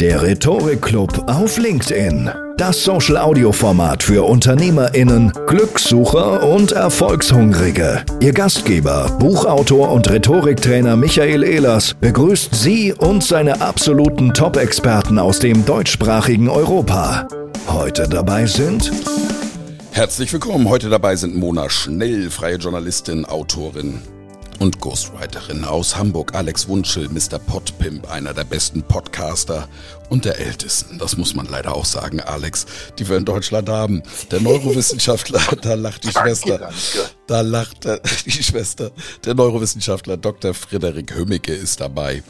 Der Rhetorik-Club auf LinkedIn. Das Social-Audio-Format für UnternehmerInnen, Glückssucher und Erfolgshungrige. Ihr Gastgeber, Buchautor und Rhetoriktrainer Michael Ehlers begrüßt Sie und seine absoluten Top-Experten aus dem deutschsprachigen Europa. Heute dabei sind Herzlich willkommen. Heute dabei sind Mona Schnell, freie Journalistin, Autorin, und Ghostwriterin aus Hamburg, Alex Wunschel, Mr. Podpimp, einer der besten Podcaster und der ältesten. Das muss man leider auch sagen, Alex, die wir in Deutschland haben. Der Neurowissenschaftler, da lacht die Schwester. Da lacht die Schwester. Der Neurowissenschaftler Dr. Frederik Hömicke ist dabei.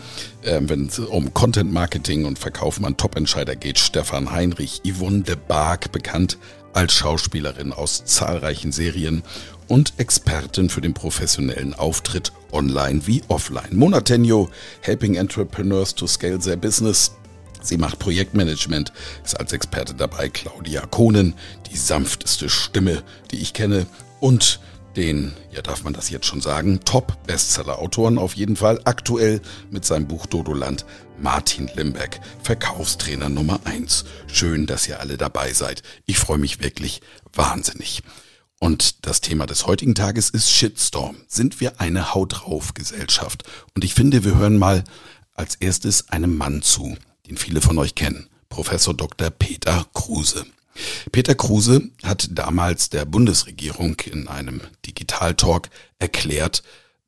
Ähm, Wenn es um Content Marketing und Verkaufen an Top-Entscheider geht, Stefan Heinrich, Yvonne de Barg, bekannt als Schauspielerin aus zahlreichen Serien und Expertin für den professionellen Auftritt online wie offline. Monatenio, Helping Entrepreneurs to Scale Their Business. Sie macht Projektmanagement, ist als Experte dabei Claudia Kohnen, die sanfteste Stimme, die ich kenne und den, ja darf man das jetzt schon sagen, Top-Bestseller-Autoren auf jeden Fall, aktuell mit seinem Buch Dodoland, Martin Limbeck, Verkaufstrainer Nummer eins. Schön, dass ihr alle dabei seid. Ich freue mich wirklich wahnsinnig. Und das Thema des heutigen Tages ist Shitstorm. Sind wir eine Haut drauf Gesellschaft? Und ich finde, wir hören mal als erstes einem Mann zu, den viele von euch kennen. Professor Dr. Peter Kruse. Peter Kruse hat damals der Bundesregierung in einem Digitaltalk erklärt,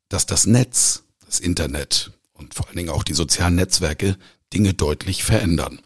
dass das Netz, das Internet und vor allen Dingen auch die sozialen Netzwerke Dinge deutlich verändern.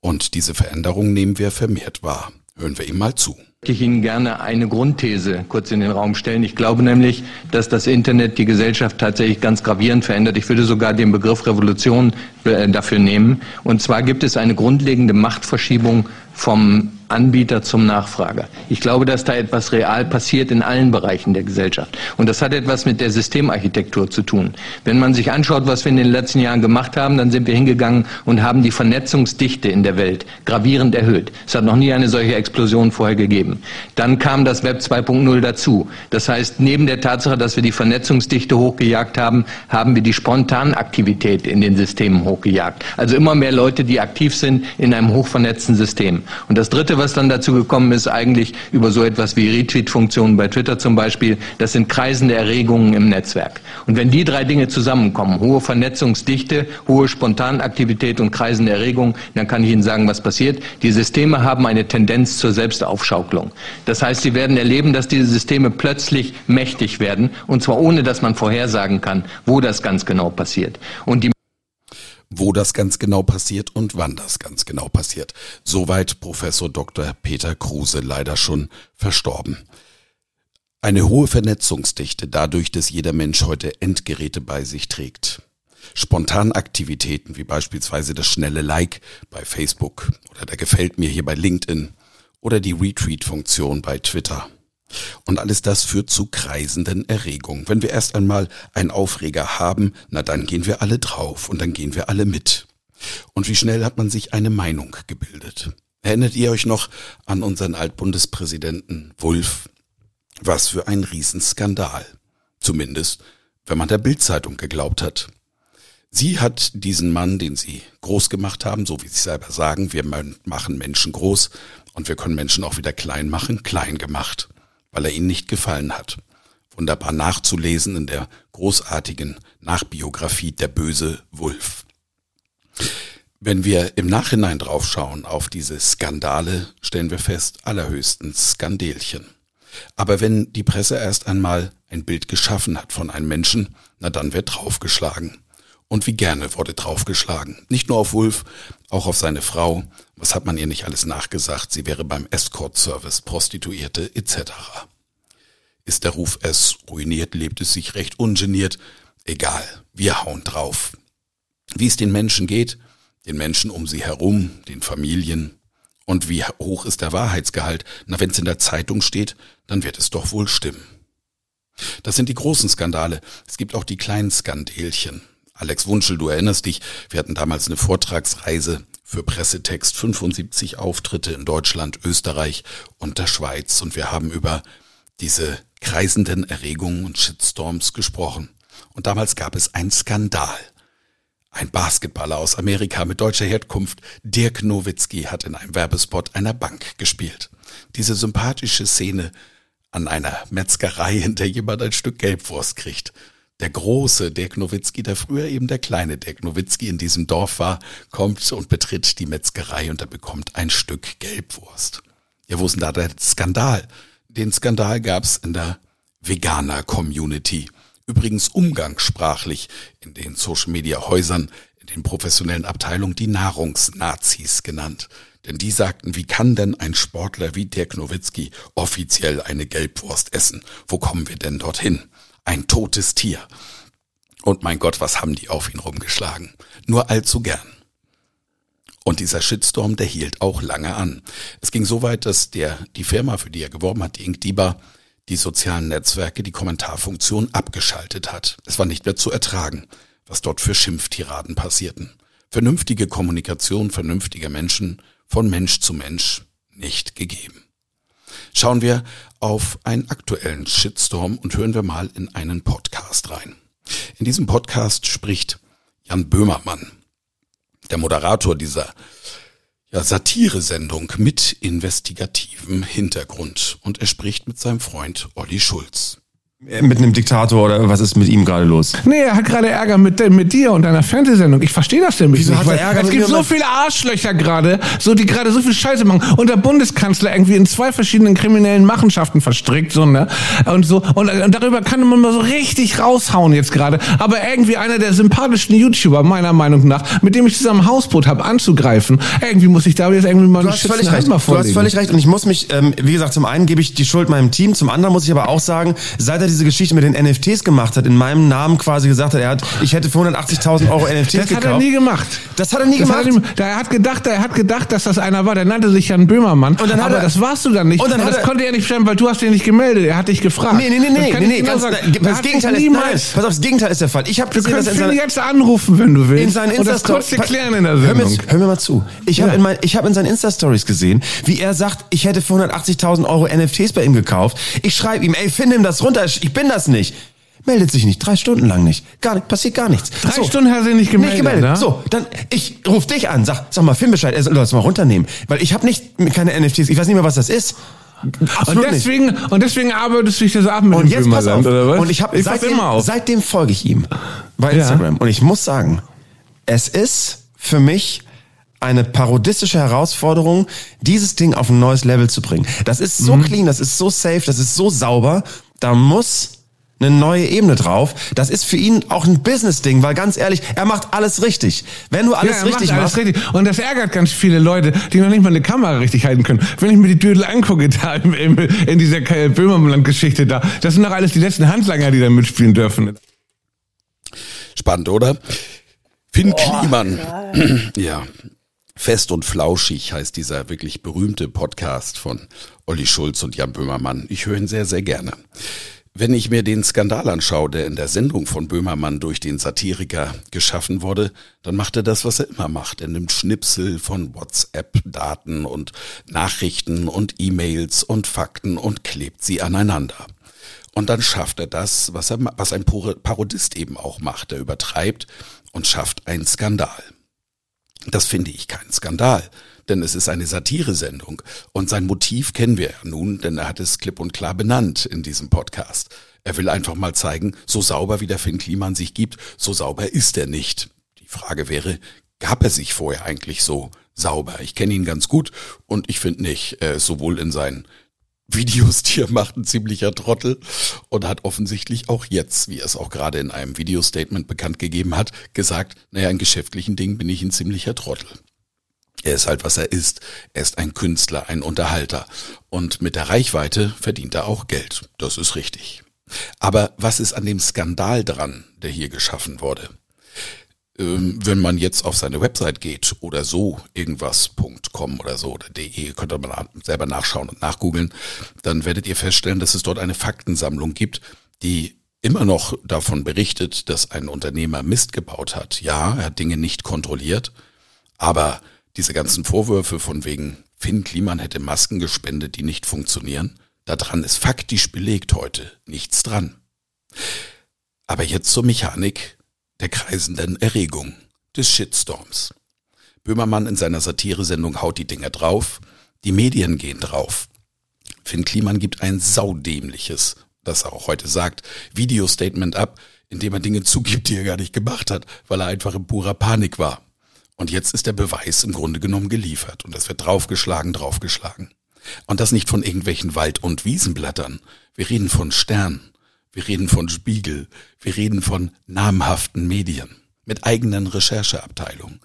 Und diese Veränderung nehmen wir vermehrt wahr. Hören wir ihm mal zu ich Ihnen gerne eine Grundthese kurz in den Raum stellen. Ich glaube nämlich, dass das Internet die Gesellschaft tatsächlich ganz gravierend verändert. Ich würde sogar den Begriff Revolution äh, dafür nehmen. Und zwar gibt es eine grundlegende Machtverschiebung vom Anbieter zum Nachfrager. Ich glaube, dass da etwas real passiert in allen Bereichen der Gesellschaft. Und das hat etwas mit der Systemarchitektur zu tun. Wenn man sich anschaut, was wir in den letzten Jahren gemacht haben, dann sind wir hingegangen und haben die Vernetzungsdichte in der Welt gravierend erhöht. Es hat noch nie eine solche Explosion vorher gegeben. Dann kam das Web 2.0 dazu. Das heißt, neben der Tatsache, dass wir die Vernetzungsdichte hochgejagt haben, haben wir die Spontanaktivität in den Systemen hochgejagt. Also immer mehr Leute, die aktiv sind in einem hochvernetzten System. Und das Dritte, was dann dazu gekommen ist, eigentlich über so etwas wie Retweet-Funktionen bei Twitter zum Beispiel, das sind kreisende Erregungen im Netzwerk. Und wenn die drei Dinge zusammenkommen, hohe Vernetzungsdichte, hohe Spontanaktivität und kreisende Erregungen, dann kann ich Ihnen sagen, was passiert. Die Systeme haben eine Tendenz zur Selbstaufschaukelung. Das heißt, sie werden erleben, dass diese Systeme plötzlich mächtig werden, und zwar ohne, dass man vorhersagen kann, wo das ganz genau passiert. Und die wo das ganz genau passiert und wann das ganz genau passiert. Soweit Professor Dr. Peter Kruse leider schon verstorben. Eine hohe Vernetzungsdichte dadurch, dass jeder Mensch heute Endgeräte bei sich trägt. Spontanaktivitäten wie beispielsweise das schnelle Like bei Facebook oder der Gefällt mir hier bei LinkedIn oder die Retweet-Funktion bei Twitter. Und alles das führt zu kreisenden Erregungen. Wenn wir erst einmal einen Aufreger haben, na dann gehen wir alle drauf und dann gehen wir alle mit. Und wie schnell hat man sich eine Meinung gebildet? Erinnert ihr euch noch an unseren Altbundespräsidenten Wulff? Was für ein Riesenskandal. Zumindest, wenn man der Bildzeitung geglaubt hat. Sie hat diesen Mann, den Sie groß gemacht haben, so wie Sie selber sagen, wir machen Menschen groß und wir können Menschen auch wieder klein machen, klein gemacht, weil er Ihnen nicht gefallen hat. Wunderbar nachzulesen in der großartigen Nachbiografie Der böse Wulf. Wenn wir im Nachhinein draufschauen auf diese Skandale, stellen wir fest, allerhöchstens Skandelchen. Aber wenn die Presse erst einmal ein Bild geschaffen hat von einem Menschen, na dann wird draufgeschlagen. Und wie gerne wurde draufgeschlagen. Nicht nur auf Wulf, auch auf seine Frau. Was hat man ihr nicht alles nachgesagt? Sie wäre beim Escort-Service, Prostituierte etc. Ist der Ruf es ruiniert, lebt es sich recht ungeniert. Egal, wir hauen drauf. Wie es den Menschen geht, den Menschen um sie herum, den Familien. Und wie hoch ist der Wahrheitsgehalt? Na, wenn es in der Zeitung steht, dann wird es doch wohl stimmen. Das sind die großen Skandale. Es gibt auch die kleinen Skandelchen. Alex Wunschel, du erinnerst dich, wir hatten damals eine Vortragsreise für Pressetext, 75 Auftritte in Deutschland, Österreich und der Schweiz und wir haben über diese kreisenden Erregungen und Shitstorms gesprochen. Und damals gab es einen Skandal. Ein Basketballer aus Amerika mit deutscher Herkunft, Dirk Nowitzki, hat in einem Werbespot einer Bank gespielt. Diese sympathische Szene an einer Metzgerei, in der jemand ein Stück Gelbwurst kriegt. Der große Dirk Nowitzki, der früher eben der kleine Dirk Nowitzki in diesem Dorf war, kommt und betritt die Metzgerei und er bekommt ein Stück Gelbwurst. Ja, wo ist denn da der Skandal? Den Skandal gab's in der Veganer-Community übrigens umgangssprachlich in den Social-Media-Häusern, in den professionellen Abteilungen die Nahrungsnazis genannt. Denn die sagten, wie kann denn ein Sportler wie Dirk Nowitzki offiziell eine Gelbwurst essen? Wo kommen wir denn dorthin? Ein totes Tier. Und mein Gott, was haben die auf ihn rumgeschlagen? Nur allzu gern. Und dieser Shitstorm, der hielt auch lange an. Es ging so weit, dass der, die Firma, für die er geworben hat, die Inkdiba, die sozialen Netzwerke die Kommentarfunktion abgeschaltet hat. Es war nicht mehr zu ertragen, was dort für Schimpftiraden passierten. Vernünftige Kommunikation vernünftiger Menschen von Mensch zu Mensch nicht gegeben. Schauen wir auf einen aktuellen Shitstorm und hören wir mal in einen Podcast rein. In diesem Podcast spricht Jan Böhmermann, der Moderator dieser ja, Satiresendung mit investigativem Hintergrund. Und er spricht mit seinem Freund Olli Schulz. Mit einem Diktator oder was ist mit ihm gerade los? Nee, er hat gerade Ärger mit, mit dir und deiner Fernsehsendung. Ich verstehe das nämlich Wieso nicht. Hat er Ärger es gibt so viele Arschlöcher gerade, so die gerade so viel Scheiße machen und der Bundeskanzler irgendwie in zwei verschiedenen kriminellen Machenschaften verstrickt so ne und so und, und darüber kann man mal so richtig raushauen jetzt gerade. Aber irgendwie einer der sympathischen YouTuber meiner Meinung nach, mit dem ich zusammen Hausboot habe, anzugreifen, irgendwie muss ich da jetzt irgendwie mal du hast völlig recht. Du hast völlig recht und ich muss mich, ähm, wie gesagt, zum einen gebe ich die Schuld meinem Team, zum anderen muss ich aber auch sagen, seit diese Geschichte mit den NFTs gemacht hat, in meinem Namen quasi gesagt hat, er hat, ich hätte für 180.000 Euro NFTs gekauft. Das hat er nie gemacht. Das hat er nie das gemacht. Er, er, hat gedacht, er hat gedacht, dass das einer war. Der nannte sich Jan Böhmermann. Und dann aber er, das warst du dann nicht. Und, dann und das konnte er nicht stellen, weil du hast ihn nicht gemeldet. Er hat dich gefragt. Nee, nee, nee, nee, nee, nee ganz, sagen. das Gegenteil ist, nein, pass auf, das Gegenteil ist der Fall. Ich habe Du kannst ihn jetzt anrufen, wenn du willst. In seinen Insta das kurz erklären in der Sendung. Hör mir, hör mir mal zu. Ich habe in, mein, ich hab in seinen Insta-Stories gesehen, wie er sagt, ich hätte für 180.000 Euro NFTs bei ihm gekauft. Ich schreibe ihm, ey, find ihm das runter. Ich bin das nicht meldet sich nicht, drei Stunden lang nicht. Gar nicht, passiert gar nichts. Drei so, Stunden hat er nicht gemeldet. Nicht gemeldet. Ne? So, dann ich ruf dich an, sag, sag mal Filmbescheid, er soll das mal runternehmen, weil ich habe nicht keine NFTs, ich weiß nicht mehr, was das ist. Absolut und deswegen nicht. und deswegen arbeitest du dich das ab mit und dem jetzt pass auf. oder was? Und ich habe seitdem, seitdem folge ich ihm bei Instagram ja. und ich muss sagen, es ist für mich eine parodistische Herausforderung, dieses Ding auf ein neues Level zu bringen. Das ist so mhm. clean, das ist so safe, das ist so sauber. Da muss eine neue Ebene drauf. Das ist für ihn auch ein Business-Ding, weil ganz ehrlich, er macht alles richtig. Wenn du alles ja, richtig macht machst. Alles richtig. Und das ärgert ganz viele Leute, die noch nicht mal eine Kamera richtig halten können. Wenn ich mir die Dödel angucke, da in, in dieser Böhmerland-Geschichte da, das sind doch alles die letzten Handlanger, die da mitspielen dürfen. Spannend, oder? Finn oh, Kliman. ja. Fest und flauschig heißt dieser wirklich berühmte Podcast von Olli Schulz und Jan Böhmermann. Ich höre ihn sehr, sehr gerne. Wenn ich mir den Skandal anschaue, der in der Sendung von Böhmermann durch den Satiriker geschaffen wurde, dann macht er das, was er immer macht. Er nimmt Schnipsel von WhatsApp-Daten und Nachrichten und E-Mails und Fakten und klebt sie aneinander. Und dann schafft er das, was, er, was ein Parodist eben auch macht. Er übertreibt und schafft einen Skandal. Das finde ich kein Skandal, denn es ist eine Satiresendung und sein Motiv kennen wir ja nun, denn er hat es klipp und klar benannt in diesem Podcast. Er will einfach mal zeigen, so sauber wie der Finn Kliman sich gibt, so sauber ist er nicht. Die Frage wäre, gab er sich vorher eigentlich so sauber? Ich kenne ihn ganz gut und ich finde nicht, er ist sowohl in seinen Videos, die er macht, ein ziemlicher Trottel und hat offensichtlich auch jetzt, wie er es auch gerade in einem Video-Statement bekannt gegeben hat, gesagt, naja, in geschäftlichen Dingen bin ich ein ziemlicher Trottel. Er ist halt, was er ist. Er ist ein Künstler, ein Unterhalter. Und mit der Reichweite verdient er auch Geld. Das ist richtig. Aber was ist an dem Skandal dran, der hier geschaffen wurde? Ähm, wenn man jetzt auf seine Website geht oder so, irgendwas.com oder so oder de, könnt ihr mal selber nachschauen und nachgoogeln, dann werdet ihr feststellen, dass es dort eine Faktensammlung gibt, die immer noch davon berichtet, dass ein Unternehmer Mist gebaut hat. Ja, er hat Dinge nicht kontrolliert, aber diese ganzen Vorwürfe von wegen Finn Kliman hätte Masken gespendet, die nicht funktionieren, daran ist faktisch belegt heute nichts dran. Aber jetzt zur Mechanik der kreisenden Erregung, des Shitstorms. Böhmermann in seiner Satiresendung haut die Dinger drauf, die Medien gehen drauf. Finn Kliman gibt ein saudämliches, das er auch heute sagt, Videostatement ab, in dem er Dinge zugibt, die er gar nicht gemacht hat, weil er einfach in purer Panik war. Und jetzt ist der Beweis im Grunde genommen geliefert und es wird draufgeschlagen, draufgeschlagen. Und das nicht von irgendwelchen Wald- und Wiesenblättern. Wir reden von Stern, wir reden von Spiegel. Wir reden von namhaften Medien mit eigenen Rechercheabteilungen.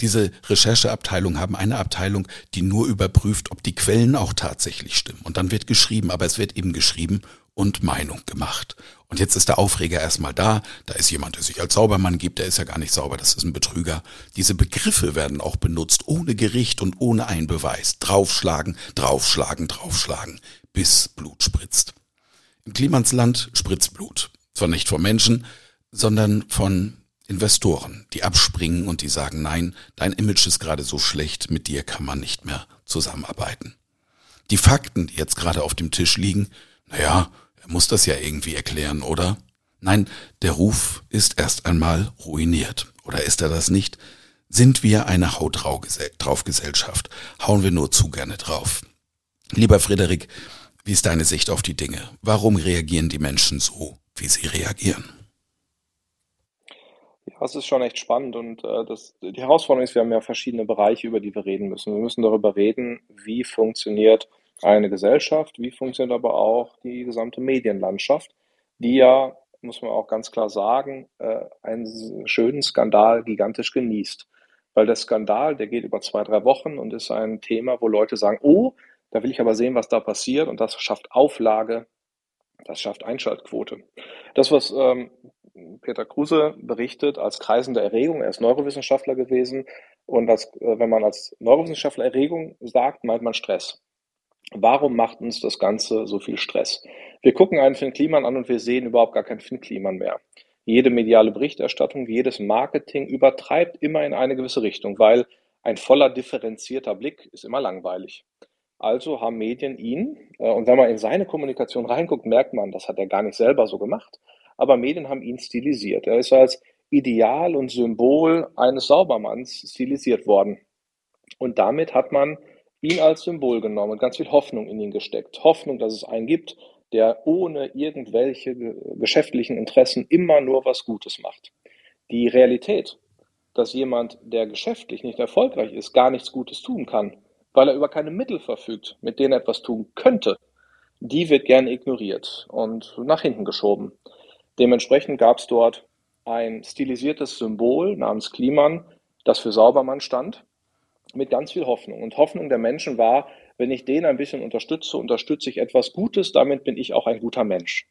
Diese Rechercheabteilungen haben eine Abteilung, die nur überprüft, ob die Quellen auch tatsächlich stimmen. Und dann wird geschrieben, aber es wird eben geschrieben und Meinung gemacht. Und jetzt ist der Aufreger erstmal da. Da ist jemand, der sich als Saubermann gibt, der ist ja gar nicht sauber, das ist ein Betrüger. Diese Begriffe werden auch benutzt, ohne Gericht und ohne Einbeweis. Draufschlagen, draufschlagen, draufschlagen, bis Blut spritzt. Im Klimansland spritzt Blut. Zwar nicht von Menschen, sondern von Investoren, die abspringen und die sagen, nein, dein Image ist gerade so schlecht, mit dir kann man nicht mehr zusammenarbeiten. Die Fakten, die jetzt gerade auf dem Tisch liegen, naja, er muss das ja irgendwie erklären, oder? Nein, der Ruf ist erst einmal ruiniert. Oder ist er das nicht? Sind wir eine Haut-drauf-Gesellschaft? Hauen wir nur zu gerne drauf. Lieber Frederik, wie ist deine Sicht auf die Dinge? Warum reagieren die Menschen so, wie sie reagieren? Ja, es ist schon echt spannend und äh, das, die Herausforderung ist, wir haben ja verschiedene Bereiche, über die wir reden müssen. Wir müssen darüber reden, wie funktioniert eine Gesellschaft, wie funktioniert aber auch die gesamte Medienlandschaft, die ja, muss man auch ganz klar sagen, äh, einen schönen Skandal gigantisch genießt. Weil der Skandal, der geht über zwei, drei Wochen und ist ein Thema, wo Leute sagen, oh, da will ich aber sehen, was da passiert und das schafft Auflage, das schafft Einschaltquote. Das, was ähm, Peter Kruse berichtet als kreisende Erregung, er ist Neurowissenschaftler gewesen und als, äh, wenn man als Neurowissenschaftler Erregung sagt, meint man Stress. Warum macht uns das Ganze so viel Stress? Wir gucken einen Finn Kliman an und wir sehen überhaupt gar keinen Finn Kliman mehr. Jede mediale Berichterstattung, jedes Marketing übertreibt immer in eine gewisse Richtung, weil ein voller differenzierter Blick ist immer langweilig. Also haben Medien ihn, äh, und wenn man in seine Kommunikation reinguckt, merkt man, das hat er gar nicht selber so gemacht, aber Medien haben ihn stilisiert. Er ist als Ideal und Symbol eines Saubermanns stilisiert worden. Und damit hat man ihn als Symbol genommen und ganz viel Hoffnung in ihn gesteckt. Hoffnung, dass es einen gibt, der ohne irgendwelche geschäftlichen Interessen immer nur was Gutes macht. Die Realität, dass jemand, der geschäftlich nicht erfolgreich ist, gar nichts Gutes tun kann, weil er über keine Mittel verfügt, mit denen er etwas tun könnte, die wird gerne ignoriert und nach hinten geschoben. Dementsprechend gab es dort ein stilisiertes Symbol namens Kliman, das für Saubermann stand, mit ganz viel Hoffnung. Und Hoffnung der Menschen war, wenn ich den ein bisschen unterstütze, unterstütze ich etwas Gutes, damit bin ich auch ein guter Mensch.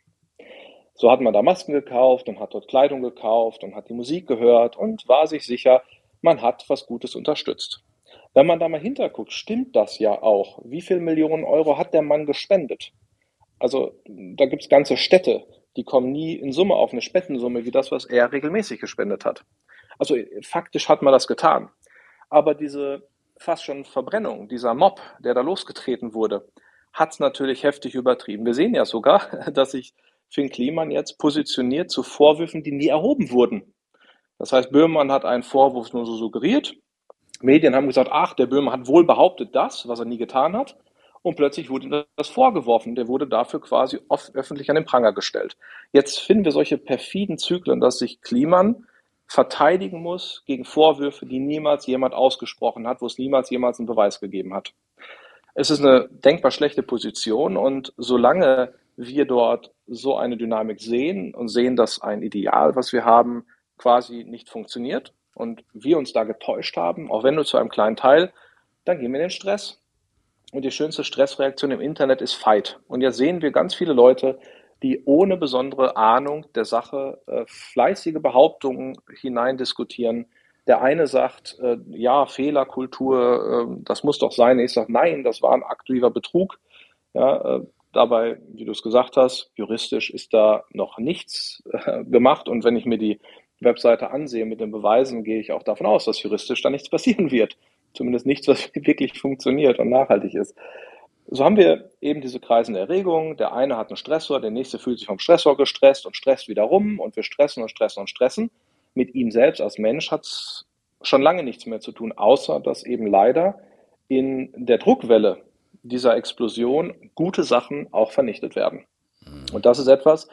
So hat man da Masken gekauft und hat dort Kleidung gekauft und hat die Musik gehört und war sich sicher, man hat was Gutes unterstützt. Wenn man da mal hinterguckt, stimmt das ja auch. Wie viele Millionen Euro hat der Mann gespendet? Also da gibt es ganze Städte, die kommen nie in Summe auf eine Spendensumme wie das, was er regelmäßig gespendet hat. Also faktisch hat man das getan. Aber diese fast schon Verbrennung, dieser Mob, der da losgetreten wurde, hat es natürlich heftig übertrieben. Wir sehen ja sogar, dass sich Finn Kliman jetzt positioniert zu Vorwürfen, die nie erhoben wurden. Das heißt, Böhmermann hat einen Vorwurf nur so suggeriert. Medien haben gesagt, ach, der Böhmer hat wohl behauptet das, was er nie getan hat. Und plötzlich wurde ihm das vorgeworfen. Der wurde dafür quasi öffentlich an den Pranger gestellt. Jetzt finden wir solche perfiden Zyklen, dass sich Kliman verteidigen muss gegen Vorwürfe, die niemals jemand ausgesprochen hat, wo es niemals jemals einen Beweis gegeben hat. Es ist eine denkbar schlechte Position und solange wir dort so eine Dynamik sehen und sehen, dass ein Ideal, was wir haben, quasi nicht funktioniert und wir uns da getäuscht haben, auch wenn nur zu einem kleinen Teil, dann gehen wir in den Stress. Und die schönste Stressreaktion im Internet ist Fight. Und jetzt sehen wir ganz viele Leute, die ohne besondere Ahnung der Sache äh, fleißige Behauptungen hineindiskutieren. Der eine sagt, äh, ja, Fehlerkultur, äh, das muss doch sein. Ich sage, nein, das war ein aktiver Betrug. Ja, äh, dabei, wie du es gesagt hast, juristisch ist da noch nichts äh, gemacht. Und wenn ich mir die Webseite ansehe mit den Beweisen, gehe ich auch davon aus, dass juristisch da nichts passieren wird. Zumindest nichts, was wirklich funktioniert und nachhaltig ist. So haben wir eben diese kreisende Erregung. Der eine hat einen Stressor, der nächste fühlt sich vom Stressor gestresst und stresst wieder rum und wir stressen und stressen und stressen. Mit ihm selbst als Mensch hat es schon lange nichts mehr zu tun, außer dass eben leider in der Druckwelle dieser Explosion gute Sachen auch vernichtet werden. Und das ist etwas,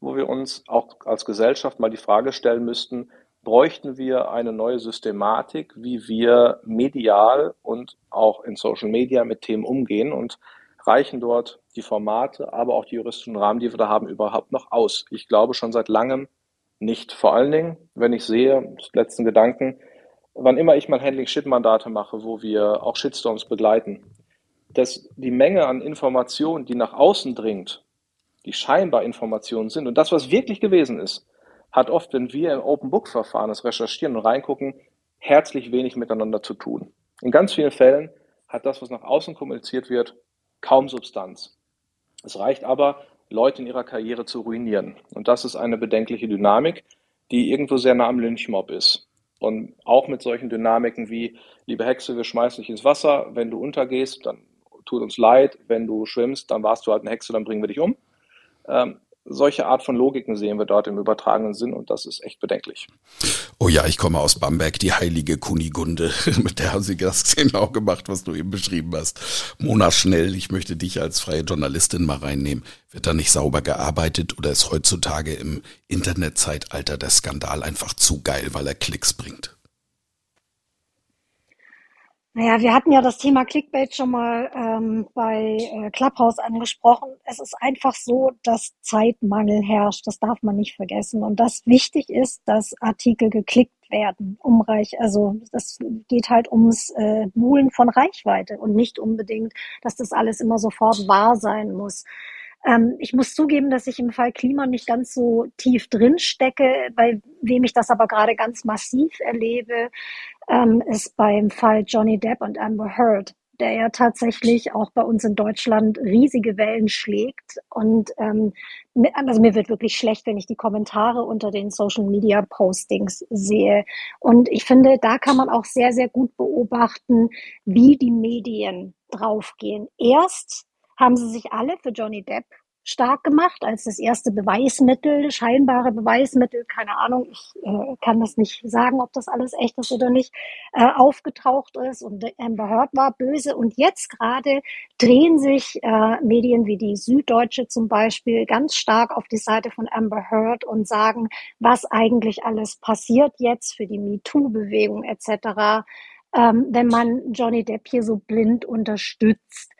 wo wir uns auch als Gesellschaft mal die Frage stellen müssten, bräuchten wir eine neue Systematik, wie wir medial und auch in Social Media mit Themen umgehen und reichen dort die Formate, aber auch die juristischen Rahmen, die wir da haben, überhaupt noch aus? Ich glaube schon seit langem nicht. Vor allen Dingen, wenn ich sehe, letzten Gedanken, wann immer ich mal Handling-Shit-Mandate mache, wo wir auch Shitstorms begleiten, dass die Menge an Informationen, die nach außen dringt, die scheinbar Informationen sind und das, was wirklich gewesen ist, hat oft, wenn wir im Open Book Verfahren das recherchieren und reingucken, herzlich wenig miteinander zu tun. In ganz vielen Fällen hat das, was nach außen kommuniziert wird, kaum Substanz. Es reicht aber, Leute in ihrer Karriere zu ruinieren. Und das ist eine bedenkliche Dynamik, die irgendwo sehr nah am Lynchmob ist. Und auch mit solchen Dynamiken wie, liebe Hexe, wir schmeißen dich ins Wasser, wenn du untergehst, dann tut uns leid, wenn du schwimmst, dann warst du halt eine Hexe, dann bringen wir dich um. Ähm, solche Art von Logiken sehen wir dort im übertragenen Sinn und das ist echt bedenklich. Oh ja, ich komme aus Bamberg, die heilige Kunigunde, mit der haben sie das genau gemacht, was du eben beschrieben hast. Mona Schnell, ich möchte dich als freie Journalistin mal reinnehmen. Wird da nicht sauber gearbeitet oder ist heutzutage im Internetzeitalter der Skandal einfach zu geil, weil er Klicks bringt? Naja, wir hatten ja das Thema Clickbait schon mal ähm, bei äh, Clubhouse angesprochen. Es ist einfach so, dass Zeitmangel herrscht. Das darf man nicht vergessen. Und dass wichtig ist, dass Artikel geklickt werden, um Reich, also das geht halt ums äh, Buhlen von Reichweite und nicht unbedingt, dass das alles immer sofort wahr sein muss. Ähm, ich muss zugeben, dass ich im Fall Klima nicht ganz so tief drin stecke, bei wem ich das aber gerade ganz massiv erlebe, ähm, ist beim Fall Johnny Depp und Amber Heard der ja tatsächlich auch bei uns in Deutschland riesige Wellen schlägt. Und ähm, also mir wird wirklich schlecht, wenn ich die Kommentare unter den Social Media Postings sehe. Und ich finde, da kann man auch sehr, sehr gut beobachten, wie die Medien draufgehen. Erst haben sie sich alle für Johnny Depp stark gemacht als das erste Beweismittel, scheinbare Beweismittel, keine Ahnung, ich äh, kann das nicht sagen, ob das alles echt ist oder nicht, äh, aufgetaucht ist und Amber Heard war böse und jetzt gerade drehen sich äh, Medien wie die Süddeutsche zum Beispiel ganz stark auf die Seite von Amber Heard und sagen, was eigentlich alles passiert jetzt für die MeToo-Bewegung etc., ähm, wenn man Johnny Depp hier so blind unterstützt.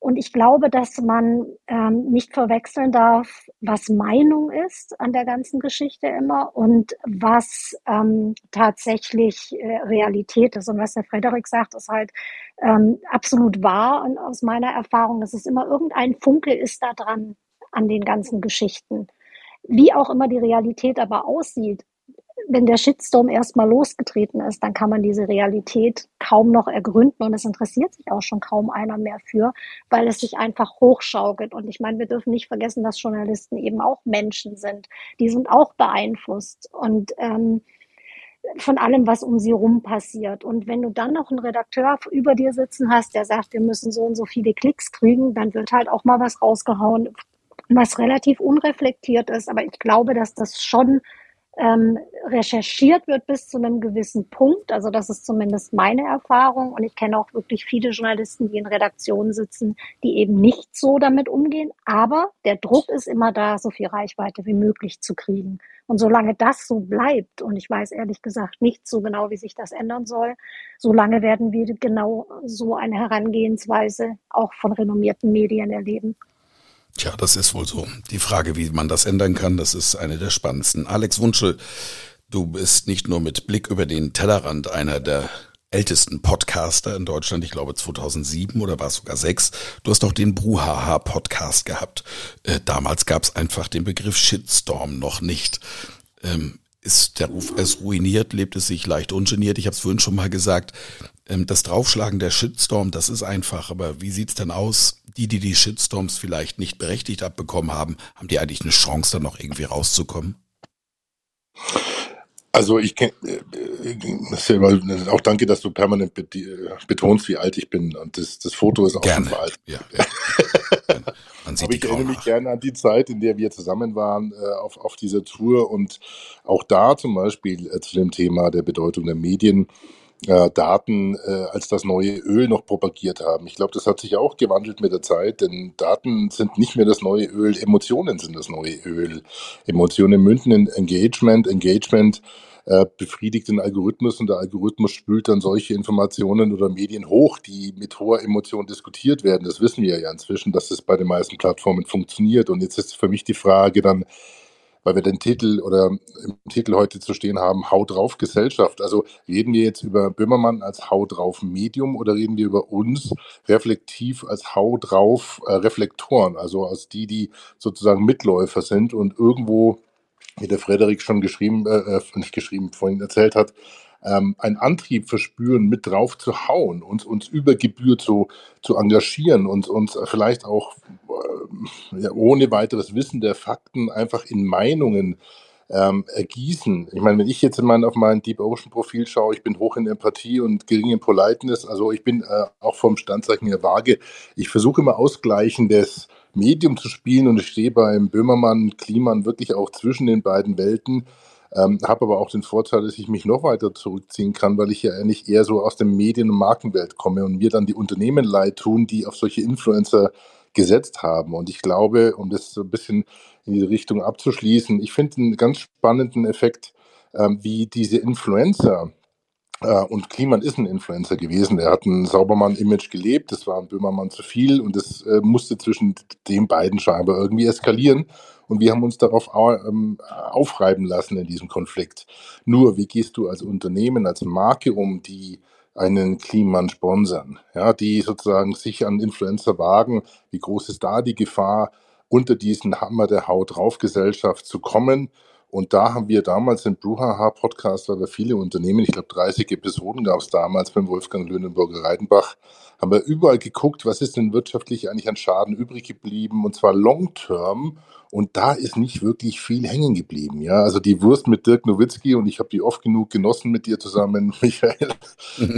Und ich glaube, dass man ähm, nicht verwechseln darf, was Meinung ist an der ganzen Geschichte immer und was ähm, tatsächlich äh, Realität ist. Und was der Frederik sagt, ist halt ähm, absolut wahr und aus meiner Erfahrung, dass es immer irgendein Funke ist da dran an den ganzen Geschichten. Wie auch immer die Realität aber aussieht, wenn der Shitstorm erstmal losgetreten ist, dann kann man diese Realität kaum noch ergründen und es interessiert sich auch schon kaum einer mehr für, weil es sich einfach hochschaukelt. Und ich meine, wir dürfen nicht vergessen, dass Journalisten eben auch Menschen sind. Die sind auch beeinflusst und ähm, von allem, was um sie rum passiert. Und wenn du dann noch einen Redakteur über dir sitzen hast, der sagt, wir müssen so und so viele Klicks kriegen, dann wird halt auch mal was rausgehauen, was relativ unreflektiert ist. Aber ich glaube, dass das schon ähm, recherchiert wird bis zu einem gewissen Punkt. Also das ist zumindest meine Erfahrung. Und ich kenne auch wirklich viele Journalisten, die in Redaktionen sitzen, die eben nicht so damit umgehen. Aber der Druck ist immer da, so viel Reichweite wie möglich zu kriegen. Und solange das so bleibt, und ich weiß ehrlich gesagt nicht so genau, wie sich das ändern soll, solange werden wir genau so eine Herangehensweise auch von renommierten Medien erleben. Tja, das ist wohl so. Die Frage, wie man das ändern kann, das ist eine der spannendsten. Alex Wunschel, du bist nicht nur mit Blick über den Tellerrand einer der ältesten Podcaster in Deutschland, ich glaube 2007 oder war es sogar sechs. Du hast auch den Bruhaha Podcast gehabt. Äh, damals gab es einfach den Begriff Shitstorm noch nicht. Ähm, ist der Ruf es ruiniert, lebt es sich leicht ungeniert. Ich habe es vorhin schon mal gesagt. Ähm, das Draufschlagen der Shitstorm, das ist einfach. Aber wie sieht's denn aus? Die, die die Shitstorms vielleicht nicht berechtigt abbekommen haben, haben die eigentlich eine Chance, da noch irgendwie rauszukommen? Also ich kenne, äh, auch danke, dass du permanent betonst, wie alt ich bin. Und das, das Foto ist auch Gerne. schon alt. Ja, ja. Aber ich erinnere mich gerne an die Zeit, in der wir zusammen waren äh, auf, auf dieser Tour und auch da zum Beispiel äh, zu dem Thema der Bedeutung der Medien äh, Daten äh, als das neue Öl noch propagiert haben. Ich glaube, das hat sich auch gewandelt mit der Zeit, denn Daten sind nicht mehr das neue Öl, Emotionen sind das neue Öl. Emotionen münden in Engagement, Engagement äh, befriedigt den Algorithmus und der Algorithmus spült dann solche Informationen oder Medien hoch, die mit hoher Emotion diskutiert werden. Das wissen wir ja inzwischen, dass es bei den meisten Plattformen funktioniert. Und jetzt ist für mich die Frage dann, weil wir den Titel oder im Titel heute zu stehen haben, Hau drauf Gesellschaft. Also reden wir jetzt über Böhmermann als Hau drauf Medium oder reden wir über uns reflektiv als Hau drauf äh, Reflektoren, also als die, die sozusagen Mitläufer sind und irgendwo wie der Frederik schon geschrieben, äh, äh, nicht geschrieben, vorhin erzählt hat, ähm, einen Antrieb verspüren, mit drauf zu hauen, uns, uns über Gebühr zu, zu engagieren, uns, uns vielleicht auch äh, ja, ohne weiteres Wissen der Fakten einfach in Meinungen ähm, ergießen. Ich meine, wenn ich jetzt in mein, auf mein Deep Ocean Profil schaue, ich bin hoch in Empathie und gering in Politeness, also ich bin äh, auch vom Standzeichen her vage. Ich versuche immer ausgleichendes Medium zu spielen und ich stehe beim Böhmermann Kliman wirklich auch zwischen den beiden Welten. Ähm, habe aber auch den Vorteil, dass ich mich noch weiter zurückziehen kann, weil ich ja eigentlich eher so aus der Medien- und Markenwelt komme und mir dann die Unternehmen leid tun, die auf solche Influencer gesetzt haben. Und ich glaube, um das so ein bisschen in diese Richtung abzuschließen, ich finde einen ganz spannenden Effekt, ähm, wie diese Influencer äh, und Kliman ist ein Influencer gewesen. Der hat ein Saubermann-Image gelebt. Das war ein Böhmermann zu viel und das äh, musste zwischen den beiden scheinbar irgendwie eskalieren. Und wir haben uns darauf ähm, aufreiben lassen in diesem Konflikt. Nur, wie gehst du als Unternehmen, als Marke um, die einen Kliman sponsern, ja, die sozusagen sich an Influencer wagen? Wie groß ist da die Gefahr, unter diesen Hammer der Haut drauf Gesellschaft zu kommen? Und da haben wir damals den Bruhaha Podcast, weil wir viele Unternehmen, ich glaube 30 Episoden gab es damals beim Wolfgang Lünenburger Reidenbach, haben wir überall geguckt, was ist denn wirtschaftlich eigentlich an Schaden übrig geblieben und zwar long term. Und da ist nicht wirklich viel hängen geblieben. Ja, also die Wurst mit Dirk Nowitzki und ich habe die oft genug genossen mit dir zusammen, Michael.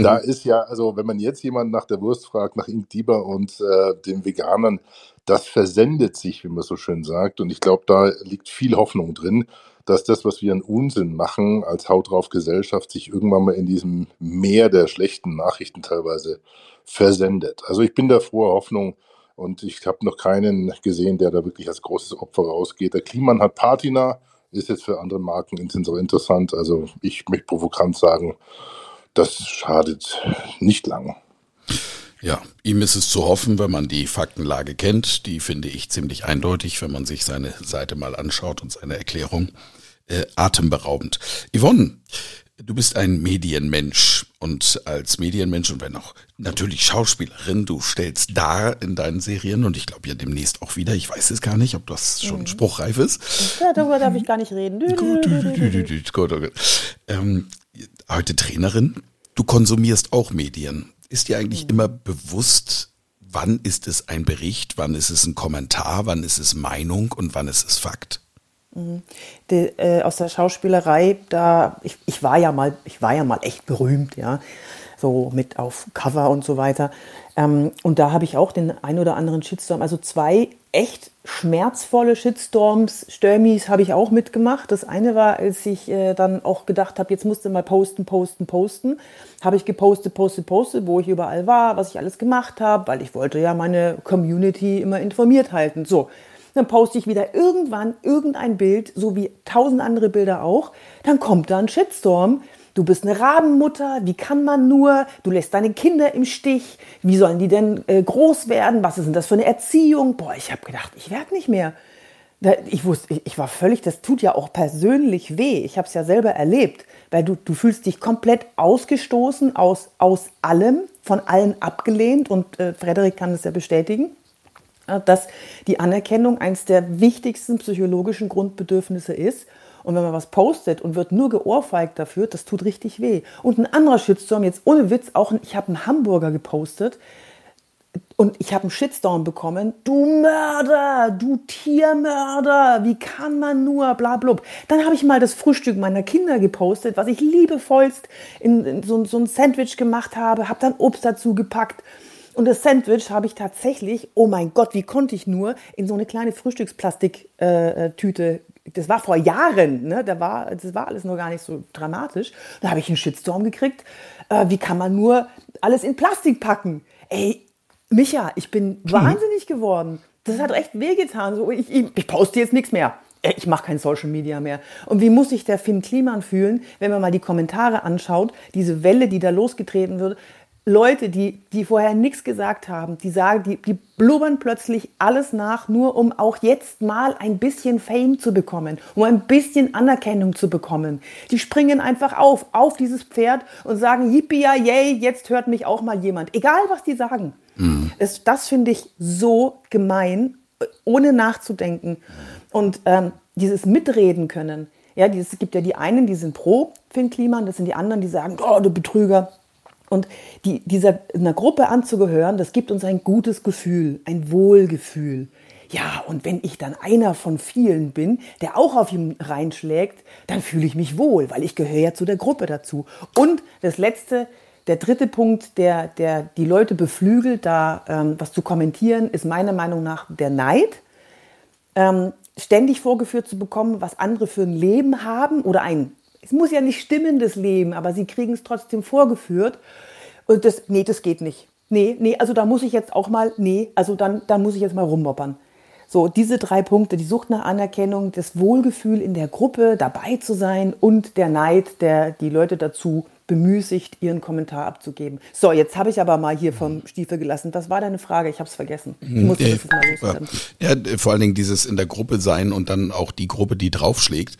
da ist ja, also wenn man jetzt jemanden nach der Wurst fragt, nach Ink Dieber und äh, den Veganern, das versendet sich, wie man so schön sagt. Und ich glaube, da liegt viel Hoffnung drin dass das, was wir an Unsinn machen als Haut drauf Gesellschaft, sich irgendwann mal in diesem Meer der schlechten Nachrichten teilweise versendet. Also ich bin da froher Hoffnung und ich habe noch keinen gesehen, der da wirklich als großes Opfer rausgeht. Der Kliman hat Patina, ist jetzt für andere Marken interessant. Also ich möchte provokant sagen, das schadet nicht lang. Ja, ihm ist es zu hoffen, wenn man die Faktenlage kennt. Die finde ich ziemlich eindeutig, wenn man sich seine Seite mal anschaut und seine Erklärung. Äh, atemberaubend. Yvonne, du bist ein Medienmensch und als Medienmensch und wenn auch natürlich Schauspielerin, du stellst dar in deinen Serien und ich glaube ja demnächst auch wieder. Ich weiß es gar nicht, ob das schon mhm. spruchreif ist. Ja, darüber darf ich gar nicht reden. Gut, gut, gut. Ähm, heute Trainerin. Du konsumierst auch Medien. Ist dir eigentlich immer bewusst, wann ist es ein Bericht, wann ist es ein Kommentar, wann ist es Meinung und wann ist es Fakt? Mhm. Die, äh, aus der Schauspielerei, da ich, ich war ja mal, ich war ja mal echt berühmt, ja, so mit auf Cover und so weiter. Ähm, und da habe ich auch den ein oder anderen Shitstorm, also zwei echt schmerzvolle Shitstorms, Stürmis habe ich auch mitgemacht. Das eine war, als ich äh, dann auch gedacht habe, jetzt musste mal posten, posten, posten. Habe ich gepostet, postet, postet, wo ich überall war, was ich alles gemacht habe, weil ich wollte ja meine Community immer informiert halten. So, dann poste ich wieder irgendwann irgendein Bild, so wie tausend andere Bilder auch. Dann kommt da ein Shitstorm Du bist eine Rabenmutter, wie kann man nur? Du lässt deine Kinder im Stich. Wie sollen die denn äh, groß werden? Was ist denn das für eine Erziehung? Boah, ich habe gedacht, ich werde nicht mehr. Ich wusste, ich war völlig, das tut ja auch persönlich weh. Ich habe es ja selber erlebt, weil du, du fühlst dich komplett ausgestoßen aus, aus allem, von allen abgelehnt und äh, Frederik kann das ja bestätigen, dass die Anerkennung eines der wichtigsten psychologischen Grundbedürfnisse ist. Und wenn man was postet und wird nur geohrfeigt dafür, das tut richtig weh. Und ein anderer Shitstorm, jetzt ohne Witz, auch ich habe einen Hamburger gepostet und ich habe einen Shitstorm bekommen. Du Mörder, du Tiermörder, wie kann man nur, bla blub. Dann habe ich mal das Frühstück meiner Kinder gepostet, was ich liebevollst in, in so, so ein Sandwich gemacht habe, habe dann Obst dazu gepackt. Und das Sandwich habe ich tatsächlich, oh mein Gott, wie konnte ich nur, in so eine kleine Frühstücksplastiktüte äh, das war vor Jahren, ne? da war, das war alles noch gar nicht so dramatisch. Da habe ich einen Shitstorm gekriegt. Äh, wie kann man nur alles in Plastik packen? Ey, Micha, ich bin mhm. wahnsinnig geworden. Das hat echt wehgetan. So, ich, ich, ich poste jetzt nichts mehr. Ich mache kein Social Media mehr. Und wie muss sich der Finn Kliman fühlen, wenn man mal die Kommentare anschaut, diese Welle, die da losgetreten wird, Leute, die, die vorher nichts gesagt haben, die sagen, die, die blubbern plötzlich alles nach, nur um auch jetzt mal ein bisschen Fame zu bekommen, um ein bisschen Anerkennung zu bekommen. Die springen einfach auf, auf dieses Pferd und sagen, yippie, yay, jetzt hört mich auch mal jemand. Egal, was die sagen. Mhm. Das, das finde ich so gemein, ohne nachzudenken. Und ähm, dieses Mitreden können. Ja, es gibt ja die einen, die sind pro Finn Kliman, das sind die anderen, die sagen, oh, du Betrüger. Und die, dieser, einer Gruppe anzugehören, das gibt uns ein gutes Gefühl, ein Wohlgefühl. Ja, und wenn ich dann einer von vielen bin, der auch auf ihn reinschlägt, dann fühle ich mich wohl, weil ich gehöre ja zu der Gruppe dazu. Und das letzte, der dritte Punkt, der, der die Leute beflügelt, da ähm, was zu kommentieren, ist meiner Meinung nach der Neid. Ähm, ständig vorgeführt zu bekommen, was andere für ein Leben haben oder ein es muss ja nicht stimmen, das Leben, aber sie kriegen es trotzdem vorgeführt. Und das, nee, das geht nicht. Nee, nee, also da muss ich jetzt auch mal, nee, also dann, dann muss ich jetzt mal rummoppern. So, diese drei Punkte, die Sucht nach Anerkennung, das Wohlgefühl in der Gruppe dabei zu sein und der Neid, der die Leute dazu bemüßigt, ihren Kommentar abzugeben. So, jetzt habe ich aber mal hier vom Stiefel gelassen. Was war deine Frage? Ich habe es vergessen. Ich hm, musste äh, das mal loswerden. Ja, vor allen Dingen dieses in der Gruppe sein und dann auch die Gruppe, die draufschlägt.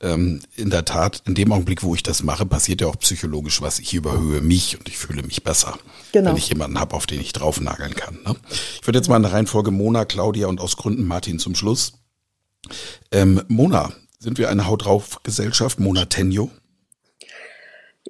Ähm, in der Tat, in dem Augenblick, wo ich das mache, passiert ja auch psychologisch was. Ich überhöhe mich und ich fühle mich besser, genau. wenn ich jemanden habe, auf den ich draufnageln kann. Ne? Ich würde jetzt mal in der Reihenfolge Mona, Claudia und aus Gründen Martin zum Schluss. Ähm, Mona, sind wir eine Haut drauf Gesellschaft? Mona Tenjo?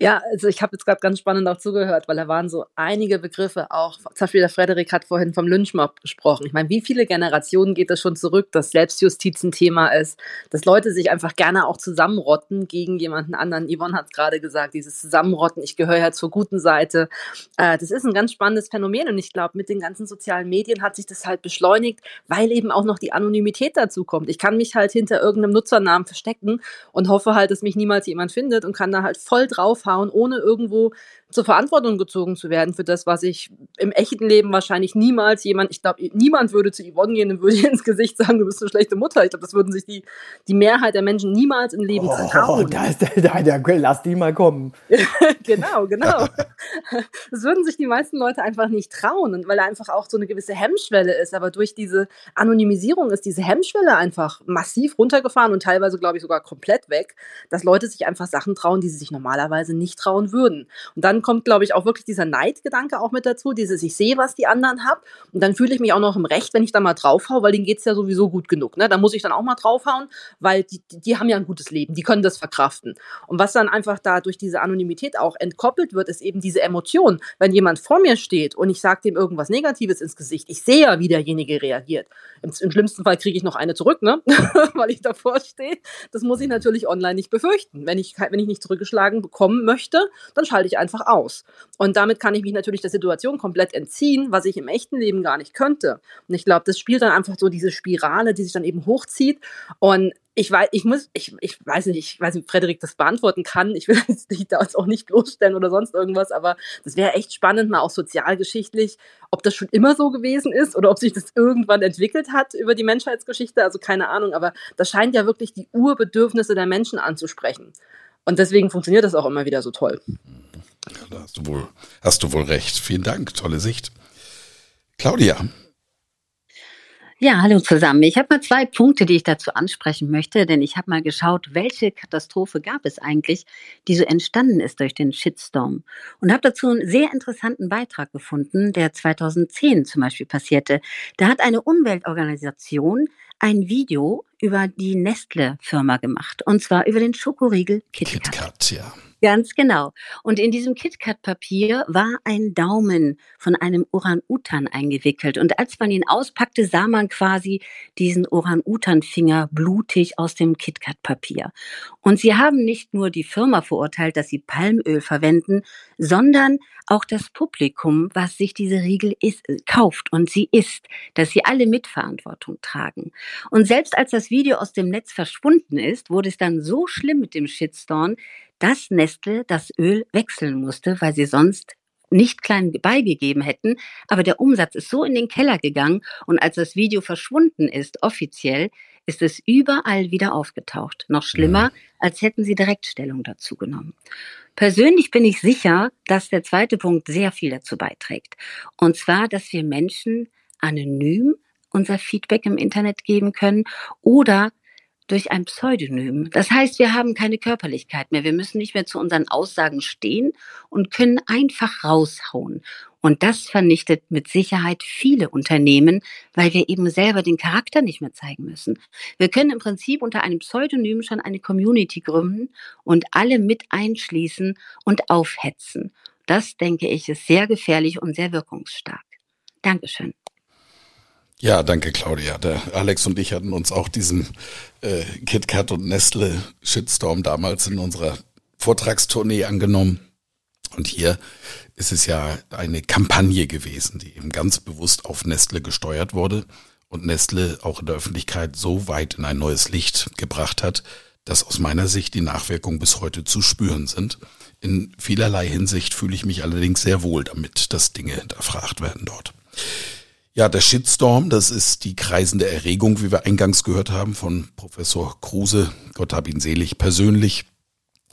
Ja, also ich habe jetzt gerade ganz spannend auch zugehört, weil da waren so einige Begriffe auch, zum Beispiel der Frederik hat vorhin vom Lynchmob gesprochen. Ich meine, wie viele Generationen geht das schon zurück, dass Selbstjustiz ein Thema ist, dass Leute sich einfach gerne auch zusammenrotten gegen jemanden anderen. Yvonne hat gerade gesagt, dieses Zusammenrotten, ich gehöre ja zur guten Seite. Äh, das ist ein ganz spannendes Phänomen und ich glaube, mit den ganzen sozialen Medien hat sich das halt beschleunigt, weil eben auch noch die Anonymität dazu kommt. Ich kann mich halt hinter irgendeinem Nutzernamen verstecken und hoffe halt, dass mich niemals jemand findet und kann da halt voll drauf draufhauen, ohne irgendwo zur Verantwortung gezogen zu werden für das, was ich im echten Leben wahrscheinlich niemals jemand, ich glaube, niemand würde zu Yvonne gehen und würde ihr ins Gesicht sagen, du bist eine schlechte Mutter. Ich glaube, das würden sich die, die Mehrheit der Menschen niemals im Leben oh, trauen. Oh, da ist der, der, der, lass die mal kommen. genau, genau. das würden sich die meisten Leute einfach nicht trauen, und weil da einfach auch so eine gewisse Hemmschwelle ist. Aber durch diese Anonymisierung ist diese Hemmschwelle einfach massiv runtergefahren und teilweise, glaube ich, sogar komplett weg, dass Leute sich einfach Sachen trauen, die sie sich normalerweise nicht trauen würden. Und dann kommt, glaube ich, auch wirklich dieser Neidgedanke auch mit dazu, dieses ich sehe, was die anderen haben und dann fühle ich mich auch noch im Recht, wenn ich da mal draufhau, weil denen geht es ja sowieso gut genug. Ne? Da muss ich dann auch mal draufhauen, weil die, die, haben ja ein gutes Leben, die können das verkraften. Und was dann einfach da durch diese Anonymität auch entkoppelt wird, ist eben diese Emotion. Wenn jemand vor mir steht und ich sage dem irgendwas Negatives ins Gesicht, ich sehe ja, wie derjenige reagiert. Im, im schlimmsten Fall kriege ich noch eine zurück, ne? weil ich davor stehe. Das muss ich natürlich online nicht befürchten. Wenn ich, wenn ich nicht zurückgeschlagen bekommen möchte, dann schalte ich einfach aus. Und damit kann ich mich natürlich der Situation komplett entziehen, was ich im echten Leben gar nicht könnte. Und ich glaube, das spielt dann einfach so diese Spirale, die sich dann eben hochzieht. Und ich weiß, ich muss, ich, ich weiß nicht, ich weiß nicht, Frederik das beantworten kann. Ich will dich da auch nicht bloßstellen oder sonst irgendwas, aber das wäre echt spannend, mal auch sozialgeschichtlich, ob das schon immer so gewesen ist oder ob sich das irgendwann entwickelt hat über die Menschheitsgeschichte. Also keine Ahnung, aber das scheint ja wirklich die Urbedürfnisse der Menschen anzusprechen. Und deswegen funktioniert das auch immer wieder so toll. Ja, da hast du wohl, hast du wohl recht. Vielen Dank, tolle Sicht. Claudia, ja, hallo zusammen. Ich habe mal zwei Punkte, die ich dazu ansprechen möchte, denn ich habe mal geschaut, welche Katastrophe gab es eigentlich, die so entstanden ist durch den Shitstorm. Und habe dazu einen sehr interessanten Beitrag gefunden, der 2010 zum Beispiel passierte. Da hat eine Umweltorganisation ein Video über die Nestle-Firma gemacht, und zwar über den Schokoriegel KitKat. KitKat, ja. Ganz genau. Und in diesem KitKat-Papier war ein Daumen von einem Orang-Utan eingewickelt. Und als man ihn auspackte, sah man quasi diesen Orang-Utan-Finger blutig aus dem KitKat-Papier. Und sie haben nicht nur die Firma verurteilt, dass sie Palmöl verwenden, sondern auch das Publikum, was sich diese Riegel ist, kauft und sie isst, dass sie alle Mitverantwortung tragen. Und selbst als das Video aus dem Netz verschwunden ist, wurde es dann so schlimm mit dem Shitstorm, dass Nestle das Öl wechseln musste, weil sie sonst nicht klein beigegeben hätten. Aber der Umsatz ist so in den Keller gegangen und als das Video verschwunden ist, offiziell, ist es überall wieder aufgetaucht. Noch schlimmer, als hätten sie direkt Stellung dazu genommen. Persönlich bin ich sicher, dass der zweite Punkt sehr viel dazu beiträgt. Und zwar, dass wir Menschen anonym unser Feedback im Internet geben können oder durch ein Pseudonym. Das heißt, wir haben keine Körperlichkeit mehr. Wir müssen nicht mehr zu unseren Aussagen stehen und können einfach raushauen. Und das vernichtet mit Sicherheit viele Unternehmen, weil wir eben selber den Charakter nicht mehr zeigen müssen. Wir können im Prinzip unter einem Pseudonym schon eine Community gründen und alle mit einschließen und aufhetzen. Das, denke ich, ist sehr gefährlich und sehr wirkungsstark. Dankeschön. Ja, danke Claudia. Der Alex und ich hatten uns auch diesem äh, KitKat und Nestle Shitstorm damals in unserer Vortragstournee angenommen. Und hier ist es ja eine Kampagne gewesen, die eben ganz bewusst auf Nestle gesteuert wurde und Nestle auch in der Öffentlichkeit so weit in ein neues Licht gebracht hat, dass aus meiner Sicht die Nachwirkungen bis heute zu spüren sind. In vielerlei Hinsicht fühle ich mich allerdings sehr wohl damit, dass Dinge hinterfragt werden dort. Ja, der Shitstorm, das ist die kreisende Erregung, wie wir eingangs gehört haben von Professor Kruse, Gott hab ihn selig, persönlich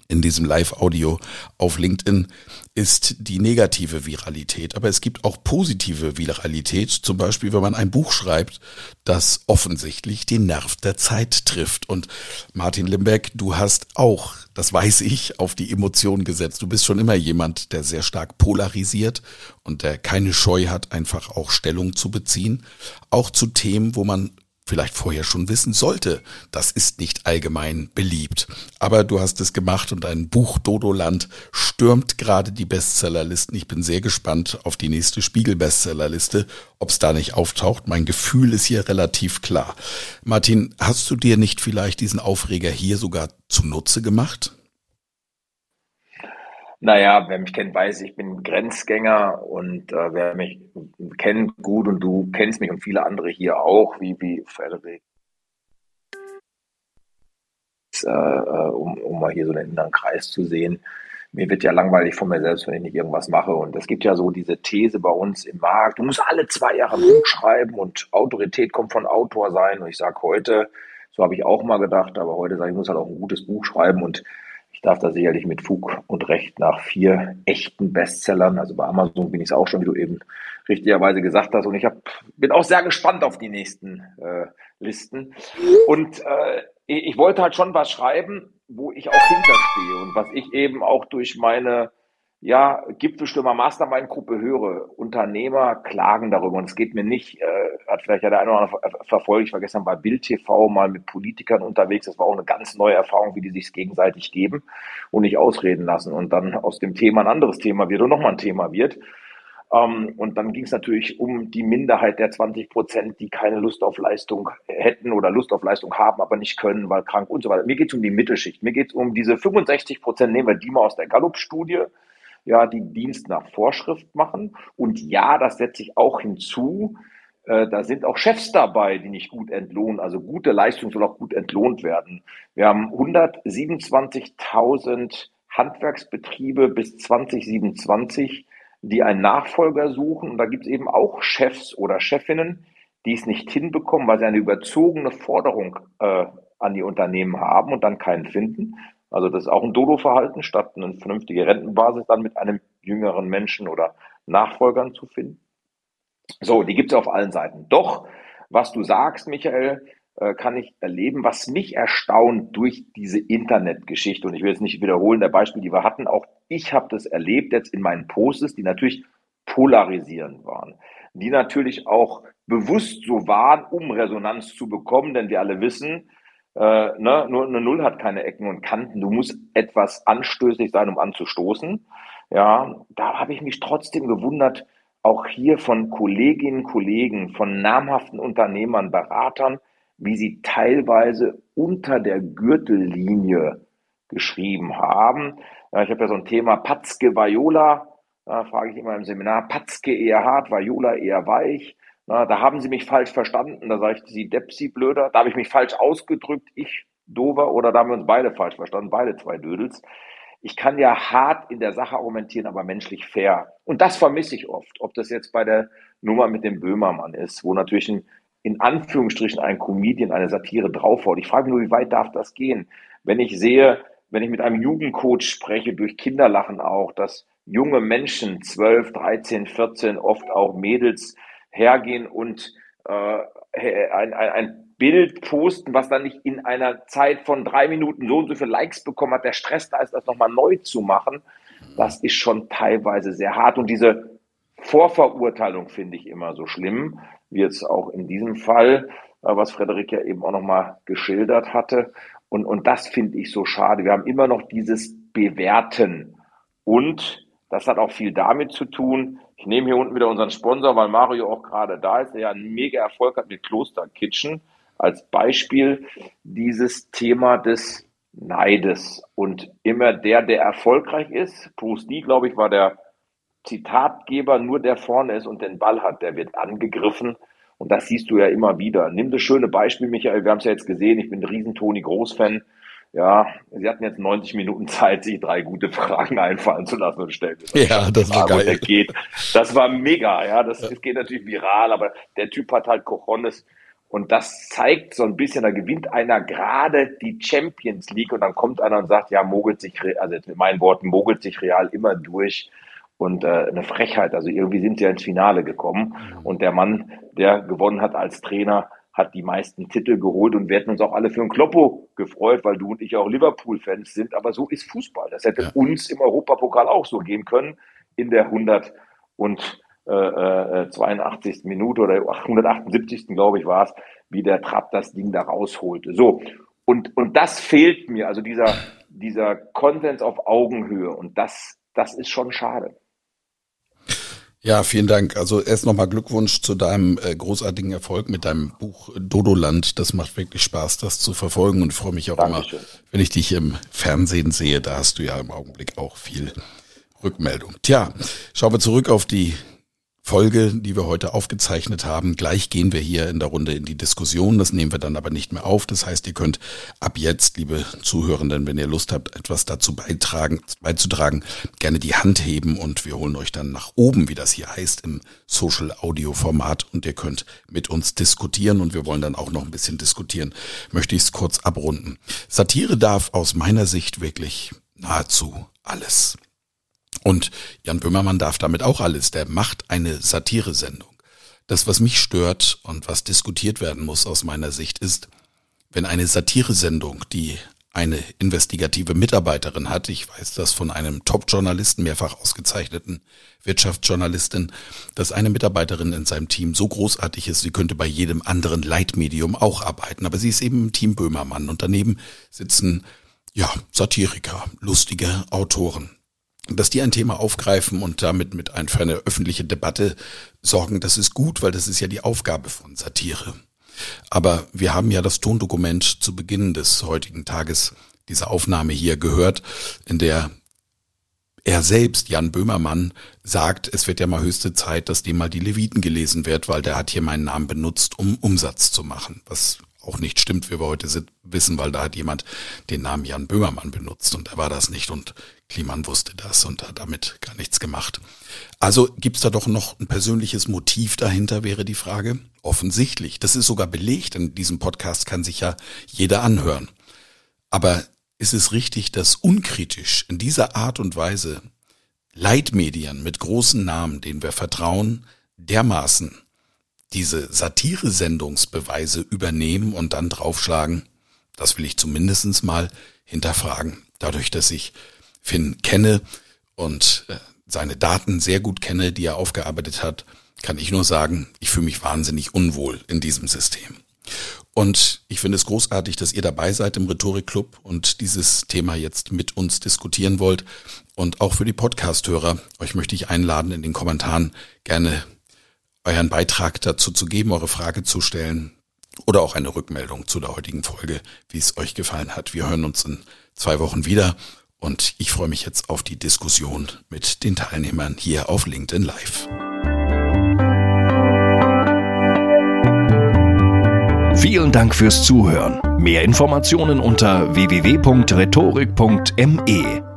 in diesem Live-Audio auf LinkedIn ist die negative Viralität. Aber es gibt auch positive Viralität, zum Beispiel, wenn man ein Buch schreibt, das offensichtlich den Nerv der Zeit trifft. Und Martin Limbeck, du hast auch, das weiß ich, auf die Emotionen gesetzt. Du bist schon immer jemand, der sehr stark polarisiert und der keine Scheu hat, einfach auch Stellung zu beziehen. Auch zu Themen, wo man vielleicht vorher schon wissen sollte. Das ist nicht allgemein beliebt. Aber du hast es gemacht und ein Buch Dodoland stürmt gerade die Bestsellerlisten. Ich bin sehr gespannt auf die nächste Spiegel-Bestsellerliste, ob es da nicht auftaucht. Mein Gefühl ist hier relativ klar. Martin, hast du dir nicht vielleicht diesen Aufreger hier sogar zunutze gemacht? Naja, wer mich kennt, weiß, ich bin Grenzgänger und äh, wer mich kennt gut und du kennst mich und viele andere hier auch, wie, wie Frederik, äh, äh, um, um mal hier so einen inneren Kreis zu sehen. Mir wird ja langweilig von mir selbst, wenn ich nicht irgendwas mache. Und es gibt ja so diese These bei uns im Markt, du musst alle zwei Jahre ein Buch schreiben und Autorität kommt von Autor sein. Und ich sage heute, so habe ich auch mal gedacht, aber heute sage ich, ich muss halt auch ein gutes Buch schreiben und ich darf da sicherlich mit Fug und Recht nach vier echten Bestsellern, also bei Amazon bin ich es auch schon, wie du eben richtigerweise gesagt hast. Und ich hab, bin auch sehr gespannt auf die nächsten äh, Listen. Und äh, ich wollte halt schon was schreiben, wo ich auch hinterstehe und was ich eben auch durch meine ja, Gipfelstürmer Mastermind-Gruppe höre, Unternehmer klagen darüber. Und es geht mir nicht, äh, hat vielleicht ja der eine oder andere verfolgt, ich war gestern bei Bild TV mal mit Politikern unterwegs. Das war auch eine ganz neue Erfahrung, wie die sich gegenseitig geben und nicht ausreden lassen. Und dann aus dem Thema ein anderes Thema wird und nochmal ein Thema wird. Ähm, und dann ging es natürlich um die Minderheit der 20 Prozent, die keine Lust auf Leistung hätten oder Lust auf Leistung haben, aber nicht können, weil krank und so weiter. Mir geht es um die Mittelschicht. Mir geht es um diese 65 Prozent, nehmen wir die mal aus der Gallup-Studie ja, die Dienst nach Vorschrift machen. Und ja, das setze ich auch hinzu. Äh, da sind auch Chefs dabei, die nicht gut entlohnen. Also gute Leistung soll auch gut entlohnt werden. Wir haben 127.000 Handwerksbetriebe bis 2027, die einen Nachfolger suchen. Und da gibt es eben auch Chefs oder Chefinnen, die es nicht hinbekommen, weil sie eine überzogene Forderung äh, an die Unternehmen haben und dann keinen finden. Also das ist auch ein Dodo-Verhalten, statt eine vernünftige Rentenbasis dann mit einem jüngeren Menschen oder Nachfolgern zu finden. So, die gibt es auf allen Seiten. Doch, was du sagst, Michael, äh, kann ich erleben, was mich erstaunt durch diese Internetgeschichte. Und ich will jetzt nicht wiederholen, der Beispiel, die wir hatten, auch ich habe das erlebt jetzt in meinen Posts, die natürlich polarisierend waren, die natürlich auch bewusst so waren, um Resonanz zu bekommen, denn wir alle wissen, äh, ne, nur eine Null hat keine Ecken und Kanten. Du musst etwas anstößig sein, um anzustoßen. Ja, da habe ich mich trotzdem gewundert, auch hier von Kolleginnen, Kollegen, von namhaften Unternehmern, Beratern, wie sie teilweise unter der Gürtellinie geschrieben haben. Ich habe ja so ein Thema Patzke Viola, da frage ich immer im Seminar, Patzke eher hart, Viola eher weich. Na, da haben sie mich falsch verstanden. Da sage ich, sie Depp, blöder. Da habe ich mich falsch ausgedrückt, ich dover, oder da haben wir uns beide falsch verstanden, beide zwei Dödels. Ich kann ja hart in der Sache argumentieren, aber menschlich fair. Und das vermisse ich oft. Ob das jetzt bei der Nummer mit dem Böhmermann ist, wo natürlich ein, in Anführungsstrichen ein Comedian eine Satire draufhaut. Ich frage nur, wie weit darf das gehen? Wenn ich sehe, wenn ich mit einem Jugendcoach spreche, durch Kinderlachen auch, dass junge Menschen, 12, 13, 14, oft auch Mädels, hergehen und äh, ein, ein, ein Bild posten, was dann nicht in einer Zeit von drei Minuten so und so viele Likes bekommen hat, der Stress da ist, das nochmal neu zu machen, das ist schon teilweise sehr hart. Und diese Vorverurteilung finde ich immer so schlimm, wie jetzt auch in diesem Fall, äh, was Frederik ja eben auch nochmal geschildert hatte. Und, und das finde ich so schade. Wir haben immer noch dieses Bewerten. Und das hat auch viel damit zu tun, ich nehme hier unten wieder unseren Sponsor, weil Mario auch gerade da ist, der ja einen mega Erfolg hat mit Kloster Kitchen als Beispiel dieses Thema des Neides. Und immer der, der erfolgreich ist, Bruce Lee, glaube ich, war der Zitatgeber, nur der vorne ist und den Ball hat, der wird angegriffen. Und das siehst du ja immer wieder. Nimm das schöne Beispiel, Michael, wir haben es ja jetzt gesehen, ich bin ein riesen Toni Groß-Fan. Ja, Sie hatten jetzt 90 Minuten Zeit, sich drei gute Fragen einfallen zu lassen und stellen. Ja, das war geil. Der geht. Das war mega, ja. Das, das geht natürlich viral, aber der Typ hat halt Cojones. Und das zeigt so ein bisschen, da gewinnt einer gerade die Champions League und dann kommt einer und sagt, ja, mogelt sich, also mit meinen Worten, mogelt sich Real immer durch und äh, eine Frechheit. Also irgendwie sind sie ja ins Finale gekommen und der Mann, der gewonnen hat als Trainer, hat die meisten Titel geholt und wir hätten uns auch alle für einen Kloppo gefreut, weil du und ich auch Liverpool-Fans sind. Aber so ist Fußball. Das hätte ja. uns im Europapokal auch so gehen können in der 100 und äh, äh, 82. Minute oder 178. glaube ich war es, wie der Trapp das Ding da rausholte. So. Und, und das fehlt mir, also dieser, dieser Konsens auf Augenhöhe. Und das, das ist schon schade. Ja, vielen Dank. Also erst nochmal Glückwunsch zu deinem äh, großartigen Erfolg mit deinem Buch Dodoland. Das macht wirklich Spaß, das zu verfolgen und freue mich auch Dankeschön. immer, wenn ich dich im Fernsehen sehe. Da hast du ja im Augenblick auch viel Rückmeldung. Tja, schauen wir zurück auf die Folge, die wir heute aufgezeichnet haben. Gleich gehen wir hier in der Runde in die Diskussion. Das nehmen wir dann aber nicht mehr auf. Das heißt, ihr könnt ab jetzt, liebe Zuhörenden, wenn ihr Lust habt, etwas dazu beitragen, beizutragen, gerne die Hand heben und wir holen euch dann nach oben, wie das hier heißt, im Social Audio Format und ihr könnt mit uns diskutieren und wir wollen dann auch noch ein bisschen diskutieren. Möchte ich es kurz abrunden. Satire darf aus meiner Sicht wirklich nahezu alles. Und Jan Böhmermann darf damit auch alles. Der macht eine Satiresendung. Das, was mich stört und was diskutiert werden muss aus meiner Sicht, ist, wenn eine Satiresendung, die eine investigative Mitarbeiterin hat, ich weiß das von einem Top-Journalisten, mehrfach ausgezeichneten Wirtschaftsjournalistin, dass eine Mitarbeiterin in seinem Team so großartig ist, sie könnte bei jedem anderen Leitmedium auch arbeiten, aber sie ist eben im Team Böhmermann und daneben sitzen, ja, Satiriker, lustige Autoren dass die ein Thema aufgreifen und damit mit ein, für eine öffentliche Debatte sorgen, das ist gut, weil das ist ja die Aufgabe von Satire. Aber wir haben ja das Tondokument zu Beginn des heutigen Tages dieser Aufnahme hier gehört, in der er selbst, Jan Böhmermann, sagt, es wird ja mal höchste Zeit, dass dem mal die Leviten gelesen wird, weil der hat hier meinen Namen benutzt, um Umsatz zu machen. Was auch nicht stimmt, wie wir heute wissen, weil da hat jemand den Namen Jan Böhmermann benutzt und er war das nicht und Kliman wusste das und hat damit gar nichts gemacht. Also gibt's da doch noch ein persönliches Motiv dahinter, wäre die Frage. Offensichtlich. Das ist sogar belegt. In diesem Podcast kann sich ja jeder anhören. Aber ist es richtig, dass unkritisch in dieser Art und Weise Leitmedien mit großen Namen, denen wir vertrauen, dermaßen diese Satire-Sendungsbeweise übernehmen und dann draufschlagen? Das will ich zumindest mal hinterfragen. Dadurch, dass ich Finn kenne und äh, seine Daten sehr gut kenne, die er aufgearbeitet hat, kann ich nur sagen, ich fühle mich wahnsinnig unwohl in diesem System. Und ich finde es großartig, dass ihr dabei seid im Rhetorikclub und dieses Thema jetzt mit uns diskutieren wollt. Und auch für die Podcast-Hörer, euch möchte ich einladen, in den Kommentaren gerne euren Beitrag dazu zu geben, eure Frage zu stellen oder auch eine Rückmeldung zu der heutigen Folge, wie es euch gefallen hat. Wir hören uns in zwei Wochen wieder und ich freue mich jetzt auf die Diskussion mit den Teilnehmern hier auf LinkedIn Live. Vielen Dank fürs Zuhören. Mehr Informationen unter www.rhetorik.me.